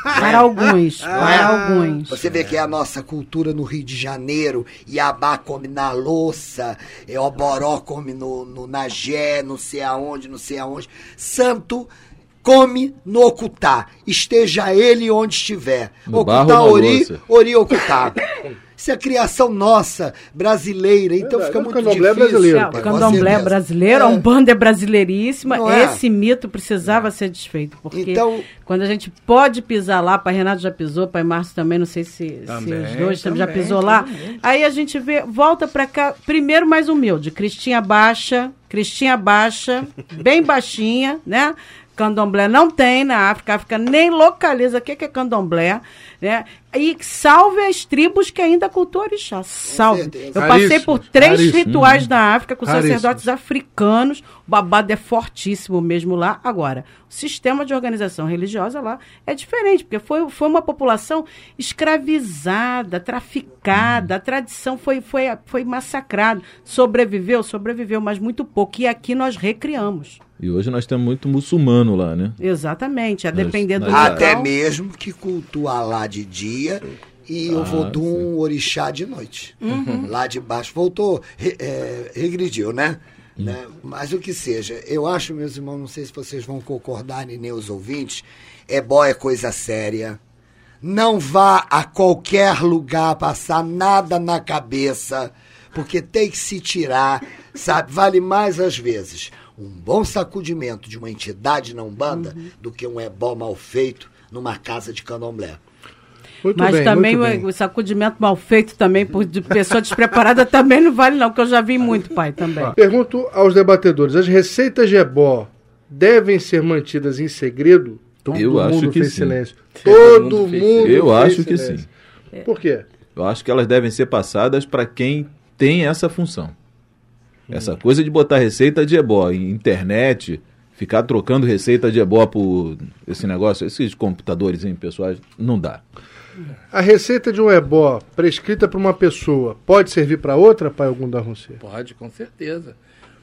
Para alguns, para alguns. Você vê que é a nossa cultura no Rio de Janeiro, Iabá come na louça, é, Oboró come no, no Nagé, não sei aonde, não sei aonde. Santo come no Ocutá, esteja ele onde estiver. No na Ori? Ori, Ocutá. Isso é criação nossa, brasileira, então Verdade, fica o muito candomblé é difícil. brasileiro, É, o candomblé certeza. brasileiro, a É. Umbanda é brasileiríssima. Não é? Esse mito precisava ser desfeito. Porque Então- quando a gente pode pisar lá, pai Renato já pisou, pai Márcio também, não sei se, se Também, os dois já também, pisou lá. todo mundo. Aí a gente vê, volta pra cá, primeiro mais humilde, Cristinha baixa, Cristinha baixa, bem baixinha, né? Candomblé não tem na África, a África nem localiza o que que é candomblé, né? E salve as tribos que ainda cultuam orixá, salve. Eu passei por três raríssimo. rituais na África com Raríssimo. sacerdotes africanos, o babado é fortíssimo mesmo lá. Agora, o sistema de organização religiosa lá é diferente, porque foi, foi uma população escravizada, traficada, a tradição foi, foi, foi massacrada. Sobreviveu? Sobreviveu, mas muito pouco. E aqui nós recriamos. E hoje nós temos muito muçulmano lá, né? Exatamente, a depender do local. Até mesmo que cultua lá de dia e eu vou de um orixá de noite. Lá de baixo. Voltou, re- é, regrediu, né? né? Mas o que seja, eu acho, meus irmãos, não sei se vocês vão concordar e nem os ouvintes, é bom, é coisa séria. Não vá a qualquer lugar passar nada na cabeça, porque tem que se tirar, sabe? Vale mais às vezes um bom sacudimento de uma entidade na Umbanda do que um ebó mal feito numa casa de candomblé. Muito Mas bem, também muito o, bem. o sacudimento mal feito também por de pessoa despreparada também não vale não, que eu já vi muito, pai, também. Pergunto aos debatedores: as receitas de ebó devem ser mantidas em segredo? Todo Eu mundo acho que fez sim. silêncio. Todo Todo mundo fez mundo Eu fez acho que silêncio. sim. Por quê? Eu acho que elas devem ser passadas para quem tem essa função. Essa coisa de botar receita de ebó em internet, ficar trocando receita de ebó por esse negócio, esses computadores hein, pessoais, não dá. A receita de um ebó prescrita para uma pessoa pode servir para outra, pai algum da Roncê? Pode, com certeza.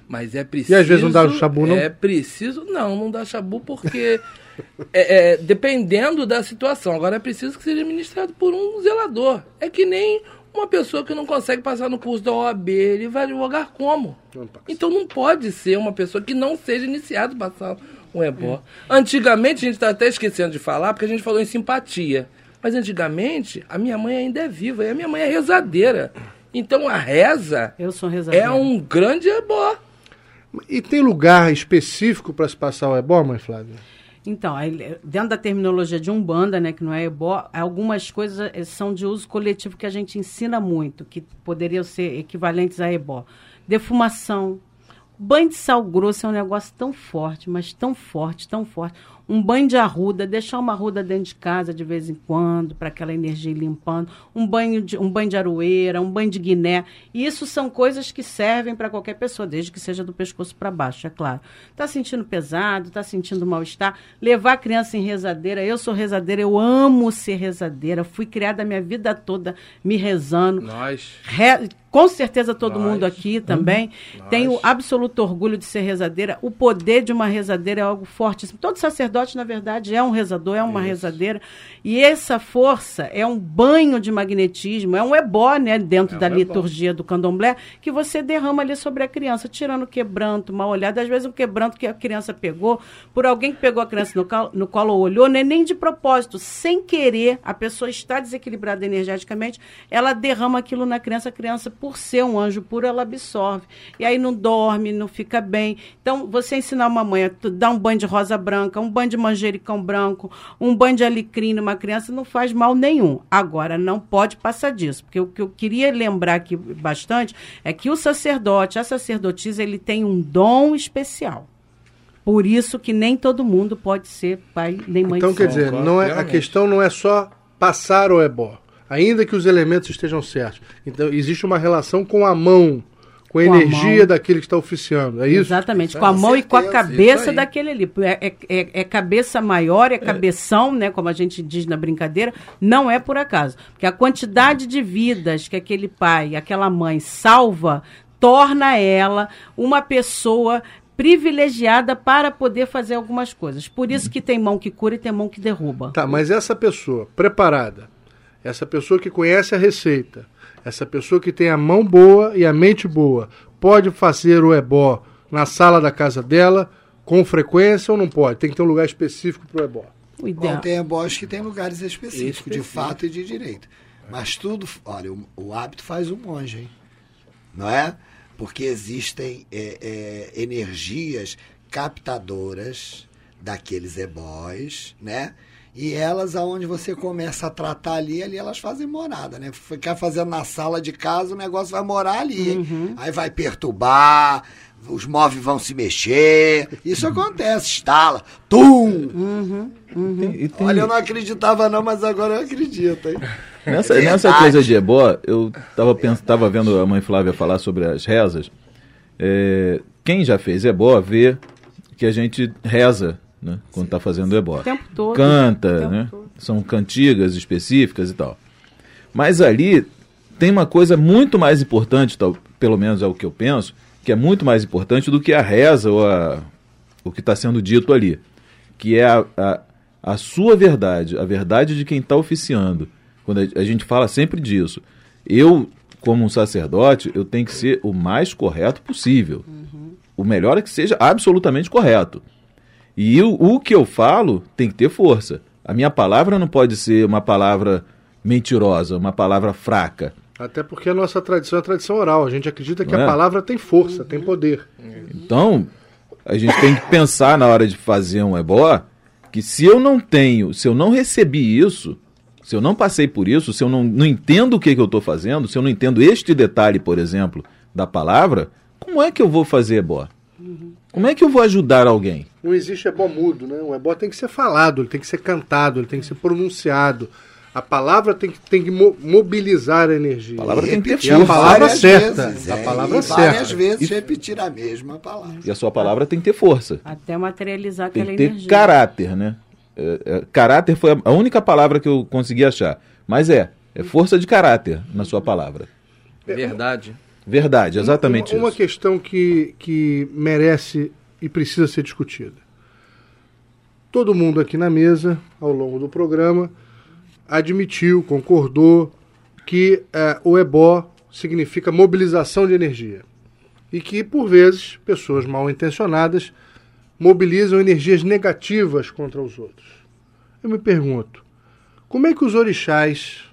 Mas é preciso. E às vezes não dá chabu, não? É preciso. Não, não dá chabu porque. é, é, dependendo da situação. Agora é preciso que seja administrado por um zelador. É que nem uma pessoa que não consegue passar no curso da OAB, ele vai advogar como? Não. Então não pode ser uma pessoa que não seja iniciado a passar um ebó. Antigamente, a gente está até esquecendo de falar, porque a gente falou em simpatia. Mas antigamente, a minha mãe ainda é viva e a minha mãe é rezadeira. Então a reza Eu sou rezadeira. é um grande ebó. E tem lugar específico para se passar o ebó, mãe Flávia? Então, dentro da terminologia de Umbanda, né, que não é ebó, algumas coisas eh, são de uso coletivo que a gente ensina muito, que poderiam ser equivalentes a ebó. Defumação. Banho de sal grosso é um negócio tão forte, mas tão forte, tão forte. Um banho de arruda, deixar uma arruda dentro de casa de vez em quando, para aquela energia ir limpando. Um banho, de, um banho de aroeira, um banho de guiné. E isso são coisas que servem para qualquer pessoa, desde que seja do pescoço para baixo, é claro. Está sentindo pesado, está sentindo mal-estar. Levar a criança em rezadeira. Eu sou rezadeira, eu amo ser rezadeira. Fui criada a minha vida toda me rezando. Nós. Re- com certeza todo Nós. mundo aqui também. Nós. Tenho absoluto orgulho de ser rezadeira. O poder de uma rezadeira é algo fortíssimo. Todo sacerdote, na verdade, é um rezador, é uma rezadeira. E essa força é um banho de magnetismo, é um ebó, né, dentro É um da ebó. liturgia do candomblé, que você derrama ali sobre a criança, tirando o quebranto, mal olhado. Às vezes um quebranto que a criança pegou, por alguém que pegou a criança no, cal- no colo ou olhou, não é nem de propósito, sem querer, a pessoa está desequilibrada energeticamente, ela derrama aquilo na criança, a criança, por ser um anjo puro, ela absorve. E aí não dorme, não fica bem. Então, você ensinar uma mãe a dar um banho de rosa branca, um banho de manjericão branco, um banho de alecrim numa criança, não faz mal nenhum. Agora, não pode passar disso. Porque o que eu queria lembrar aqui bastante é que o sacerdote, a sacerdotisa, ele tem um dom especial. Por isso que nem todo mundo pode ser pai nem mãe Então, quer dizer, não é, a questão não é só passar o ebó, ainda que os elementos estejam certos. Então, existe uma relação com a mão, com a Com a energia mão. daquele que está oficiando. É isso? Exatamente, Com a mão e com a certeza, cabeça daquele ali. É, é- é- é cabeça maior, é cabeção, né? Como a gente diz na brincadeira, não é por acaso. Porque a quantidade de vidas que aquele pai, aquela mãe salva, torna ela uma pessoa privilegiada para poder fazer algumas coisas. Por isso que tem mão que cura e tem mão que derruba. Tá, mas essa pessoa preparada, essa pessoa que conhece a receita, essa pessoa que tem a mão boa e a mente boa, pode fazer o ebó na sala da casa dela com frequência ou não pode? Tem que ter um lugar específico para o ebó. O ideal. Bom, tem ebós que tem lugares específicos, de Específico. fato e de direito. Mas tudo, olha, o, o hábito faz o monge, hein? Não é? Porque existem é, é, energias captadoras daqueles ebós, né? E elas, aonde você começa a tratar ali, ali elas fazem morada, né? Ficar fazendo na sala de casa, o negócio vai morar ali. Aí vai perturbar, os móveis vão se mexer. Isso acontece, estala. Tum! E tem- Olha, eu não acreditava não, mas agora eu acredito, hein? Nessa, É nessa coisa de ebó, eu tava, pens- tava vendo a mãe Flávia falar sobre as rezas. É, quem já fez ebó vê que a gente reza né, quando está fazendo ebó. O tempo todo. Canta, tempo né? todo. São cantigas específicas e tal. Mas ali tem uma coisa muito mais importante, tal, pelo menos é o que eu penso, que é muito mais importante do que a reza ou a, o que está sendo dito ali. Que é a, a, a sua verdade, a verdade de quem está oficiando. Quando a, a gente fala sempre disso. Eu, como um sacerdote, eu tenho que ser o mais correto possível. O melhor é que seja absolutamente correto. E o, o que eu falo tem que ter força. A minha palavra não pode ser uma palavra mentirosa, uma palavra fraca. Até porque a nossa tradição é a tradição oral. A gente acredita que Não a é? palavra tem força, tem poder. Então, a gente tem que pensar na hora de fazer um ebó que se eu não tenho, se eu não recebi isso, se eu não passei por isso, se eu não, não entendo o que, que eu estou fazendo, se eu não entendo este detalhe, por exemplo, da palavra, como é que eu vou fazer ebó? Como é que eu vou ajudar alguém? Não existe ebó mudo, né? O ebó tem que ser falado, ele tem que ser cantado, ele tem que ser pronunciado. A palavra tem que, tem que mo- mobilizar a energia. A palavra tem que ter E a força. palavra várias certa. vezes, a é, palavra e várias certa. vezes repetir a mesma palavra. E a sua palavra tem que ter força. Até materializar Tem aquela que ter energia. caráter, né? É, é, caráter foi a- a única palavra que eu consegui achar. Mas é, é força de caráter na sua palavra. Verdade. Verdade, exatamente uma, uma isso. questão que, que merece e precisa ser discutida. Todo mundo aqui na mesa, ao longo do programa, admitiu, concordou que eh, o ebó significa mobilização de energia. E que, por vezes, pessoas mal intencionadas mobilizam energias negativas contra os outros. Eu me pergunto, como é que os orixás,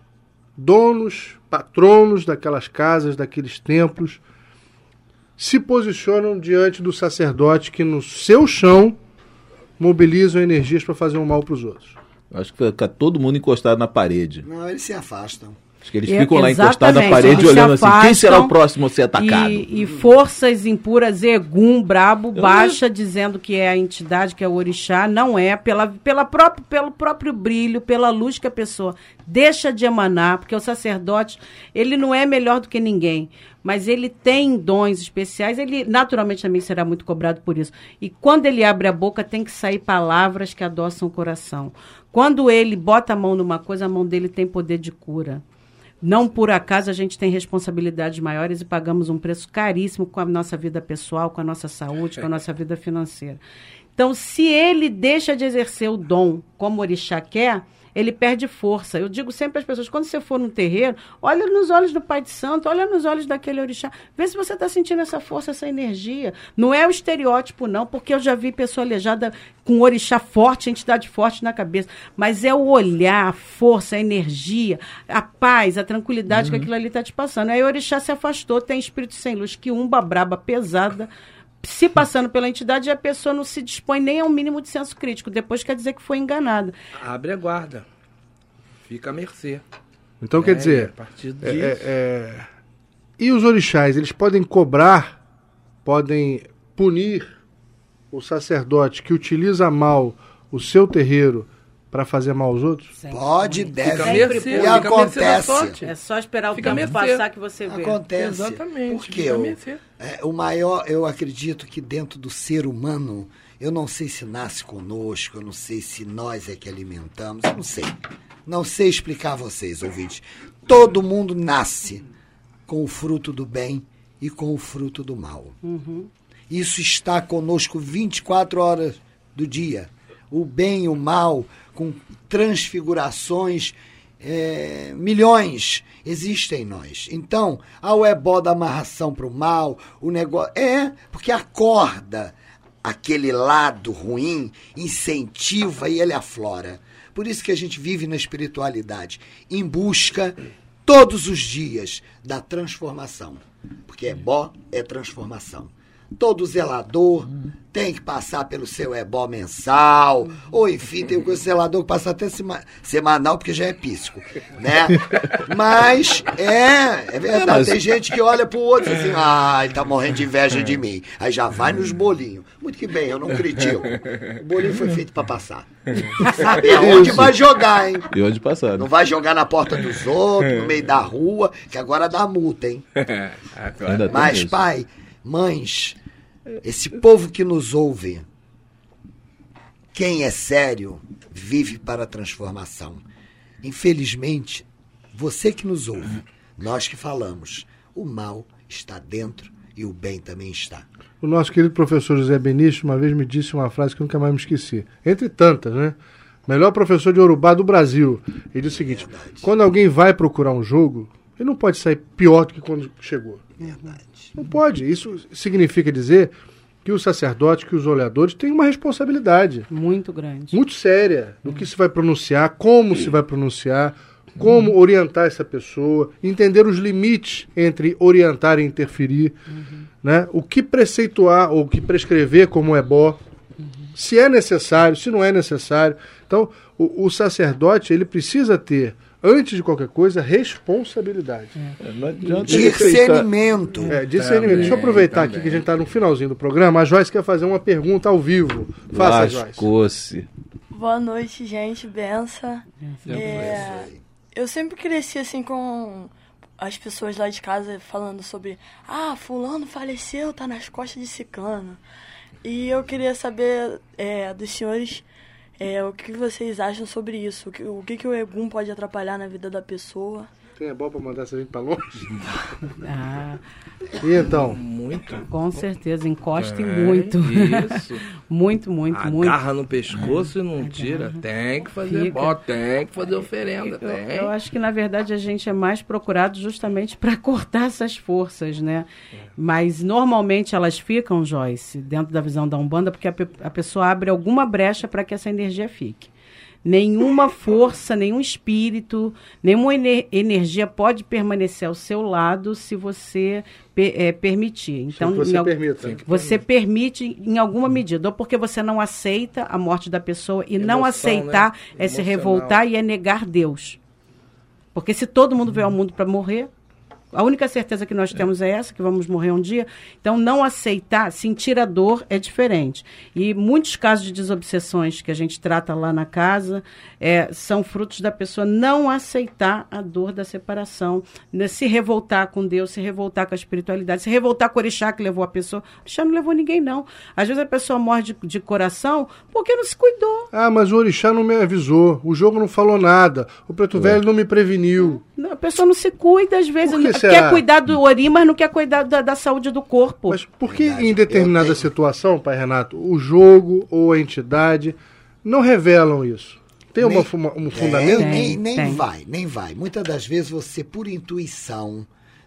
donos, patronos daquelas casas, daqueles templos, se posicionam diante do sacerdote que no seu chão mobilizam energias para fazer um mal para os outros. Acho que fica todo mundo encostado na parede. Não, eles se afastam. Acho que eles É, ficam lá encostados na parede olhando assim, quem será o próximo a ser atacado? E, e forças impuras, Egum, brabo, baixa, dizendo que é a entidade, que é o orixá, não é, pela, pela próprio, pelo próprio brilho, pela luz que a pessoa deixa de emanar, porque o sacerdote, ele não é melhor do que ninguém, mas ele tem dons especiais, ele naturalmente também será muito cobrado por isso. E quando ele abre a boca, tem que sair palavras que adoçam o coração. Quando ele bota a mão numa coisa, a mão dele tem poder de cura. Não por acaso a gente tem responsabilidades maiores e pagamos um preço caríssimo com a nossa vida pessoal, com a nossa saúde, com a nossa vida financeira. Então, se ele deixa de exercer o dom como o orixá quer, ele perde força. Eu digo sempre às pessoas, quando você for no terreiro, olha nos olhos do Pai de Santo, olha nos olhos daquele orixá, vê se você está sentindo essa força, essa energia. Não é o estereótipo, não, porque eu já vi pessoa aleijada com orixá forte, entidade forte na cabeça, mas é o olhar, a força, a energia, a paz, a tranquilidade que aquilo ali está te passando. Aí o orixá se afastou, tem espírito sem luz, que umba braba, pesada, se passando pela entidade a pessoa não se dispõe nem ao mínimo de senso crítico. Depois quer dizer que foi enganada. Abre a guarda. Fica à mercê. Então, É, quer dizer, A partir disso. É, é, é, E os orixás, eles podem cobrar, podem punir o sacerdote que utiliza mal o seu terreiro para fazer mal aos outros? Pode, Fica deve. Sempre mercê. E pode. Fica à mercê da acontece. É só esperar o Fica tempo mercê. passar que você vê. Acontece. Exatamente, Porque fica mercê. é, o maior, eu acredito que dentro do ser humano, eu não sei se nasce conosco, eu não sei se nós é que alimentamos, eu não sei. Não sei explicar a vocês, ouvintes. Todo mundo nasce com o fruto do bem e com o fruto do mal. Isso está conosco 24 horas do dia. O bem e o mal, com transfigurações, é, milhões existem em nós. Então, ao ebó da amarração para o mal, o negócio. É, porque acorda aquele lado ruim, incentiva e ele aflora. Por isso que a gente vive na espiritualidade, em busca todos os dias da transformação. Porque ebó é transformação. Todo zelador tem que passar pelo seu ebó mensal, ou enfim, tem o zelador que passa até sema- semanal, porque já é pisco, né? Mas é, é verdade. mas- Tem gente que olha pro outro e diz assim, ah, ele tá morrendo de inveja de mim. Aí já vai nos bolinhos. Muito que bem, eu não critico. O bolinho foi feito pra passar. Sabe aonde vai jogar, hein? E onde passar, Não né? vai jogar na porta dos outros, no meio da rua, que agora dá multa, hein? Tem Mas, pai, mães, esse povo que nos ouve, quem é sério, vive para a transformação. Infelizmente, você que nos ouve, nós que falamos, o mal está dentro e o bem também está. O nosso querido professor José Benício uma vez me disse uma frase que eu nunca mais me esqueci. Entre tantas, né? Melhor professor de Urubá do Brasil. Ele disse o seguinte: quando alguém vai procurar um jogo, ele não pode sair pior do que quando chegou. Verdade. Não pode. Isso significa dizer que o sacerdote, que os olhadores têm uma responsabilidade Muito grande. muito séria do que se vai pronunciar, como se vai pronunciar, como orientar essa pessoa, entender os limites entre orientar e interferir, né? o que preceituar ou o que prescrever como é bó, se é necessário, se não é necessário. Então, o, o sacerdote ele precisa ter, antes de qualquer coisa, responsabilidade. Ficar- Discernimento. É, discernimento. Deixa eu aproveitar aqui que a gente está no finalzinho do programa. A Joyce quer fazer uma pergunta ao vivo. Faça, Joyce. Boa noite, gente. Benção. É, Eu sempre cresci assim com as pessoas lá de casa falando sobre ah, fulano faleceu, tá nas costas de ciclano. E eu queria saber é, dos senhores é, o que vocês acham sobre isso. O que, o que, o Egum pode atrapalhar na vida da pessoa. Tem é bom pra mandar essa gente pra longe? Ah, E então? Muito. com certeza, encostem É, muito. Isso. muito, muito, muito. Agarra no pescoço e não tira. Tem que fazer Fica. bó, tem que fazer oferenda. Eu, Tem. eu acho que, na verdade, a gente é mais procurado justamente para cortar essas forças, né? Mas, normalmente, elas ficam, Joyce, dentro da visão da Umbanda, porque a, pe- a pessoa abre alguma brecha para que essa energia fique. Nenhuma força, nenhum espírito, nenhuma ener- energia pode permanecer ao seu lado se você eh, permitir. Então, você al- permita. você permite em alguma medida, ou porque você não aceita a morte da pessoa e não Emoção, aceitar né? é se Emocional. revoltar e é negar Deus. Porque se todo mundo veio ao mundo para morrer, a única certeza que nós temos é essa, que vamos morrer um dia. Então, não aceitar, sentir a dor é diferente. E muitos casos de desobsessões que a gente trata lá na casa é, são frutos da pessoa não aceitar a dor da separação, né, se revoltar com Deus, se revoltar com a espiritualidade, se revoltar com o orixá que levou a pessoa. O orixá não levou ninguém, não. Às vezes a pessoa morre de, de coração porque não se cuidou. Ah, mas o orixá não me avisou. O jogo não falou nada. O preto velho não me preveniu. Não, A pessoa não se cuida, às vezes. Não- quer cuidar do ori, mas não quer cuidar da, da saúde do corpo. Mas por que Verdade. em determinada situação, pai Renato, o jogo ou a entidade não revelam isso? Tem uma Nem- fu- um É, fundamento? Tem, nem nem tem. vai, nem vai. Muitas das vezes você, por intuição,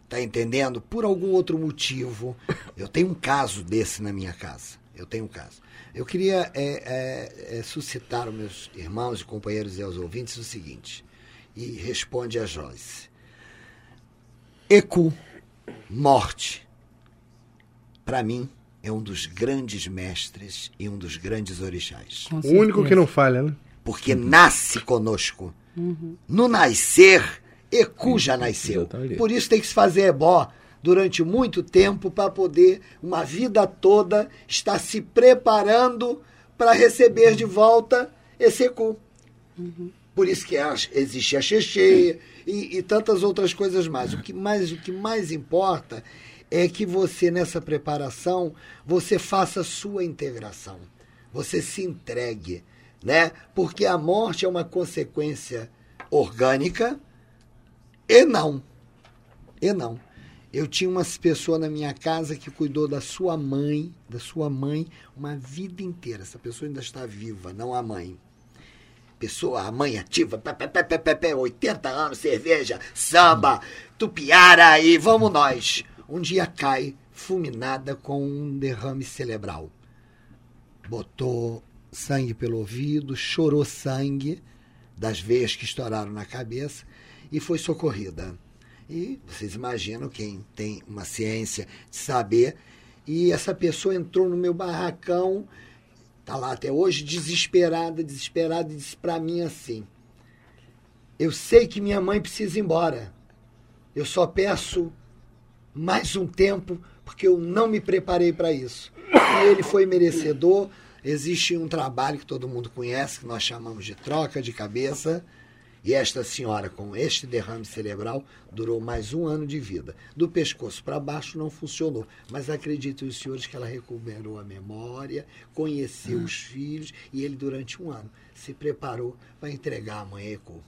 tá entendendo? Por algum outro motivo. Eu tenho um caso desse na minha casa. Eu tenho um caso. Eu queria é, é, é, suscitar aos meus irmãos e companheiros e aos ouvintes o seguinte. E responde a Joyce. Ecu, morte, para mim, é um dos grandes mestres e um dos grandes orixás O único que não falha, né? porque nasce conosco. No nascer, Ecu já nasceu. Tá. Por isso tem que se fazer ebó durante muito tempo para poder, uma vida toda, estar se preparando para receber de volta esse Ecu. Por isso que existe a Xexê e, e tantas outras coisas mais. O que mais. O que mais importa é que você, nessa preparação, você faça a sua integração. Você se entregue, né? Porque a morte é uma consequência orgânica e não. E não. Eu tinha uma pessoa na minha casa que cuidou da sua mãe, da sua mãe, uma vida inteira. Essa pessoa ainda está viva, não a mãe pessoa, a mãe ativa, pé, pé, pé, pé, pé, pé, 80 anos, cerveja, samba, tupiara e vamos nós. Um dia cai fulminada com um derrame cerebral. Botou sangue pelo ouvido, chorou sangue das veias que estouraram na cabeça e foi socorrida. E vocês imaginam quem tem uma ciência de saber. E essa pessoa entrou no meu barracão tá lá até hoje, desesperada, desesperada, e disse para mim assim: Eu sei que minha mãe precisa ir embora. Eu só peço mais um tempo, porque eu não me preparei para isso. E ele foi merecedor. Existe um trabalho que todo mundo conhece, que nós chamamos de troca de cabeça. E esta senhora, com este derrame cerebral, durou mais um ano de vida. Do pescoço para baixo não funcionou. Mas acreditem os senhores que ela recuperou a memória, conheceu os filhos e ele, durante um ano, se preparou para entregar a mãe Eco.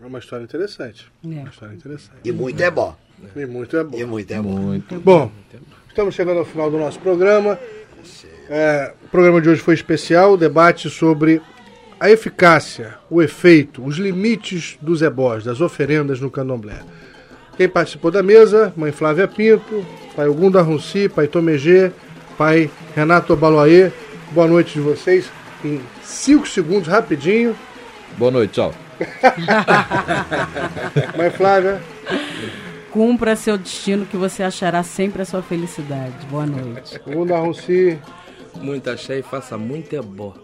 É uma história interessante. É. Uma história interessante. E muito é bom. E muito é bom. E muito é bom. Muito. Bom, estamos chegando ao final do nosso programa. É, o programa de hoje foi especial, debate sobre a eficácia, o efeito, os limites dos ebós, das oferendas no candomblé. Quem participou da mesa, mãe Flávia Pinto, pai Ogunda Runci, pai Tomegê, pai Renato Baloaê. Boa noite de vocês. Em cinco segundos, rapidinho. Boa noite, tchau. Mãe Flávia, Cumpra seu destino que você achará sempre a sua felicidade. Boa noite. Ogunda Runci, Muita axé e faça muito bom.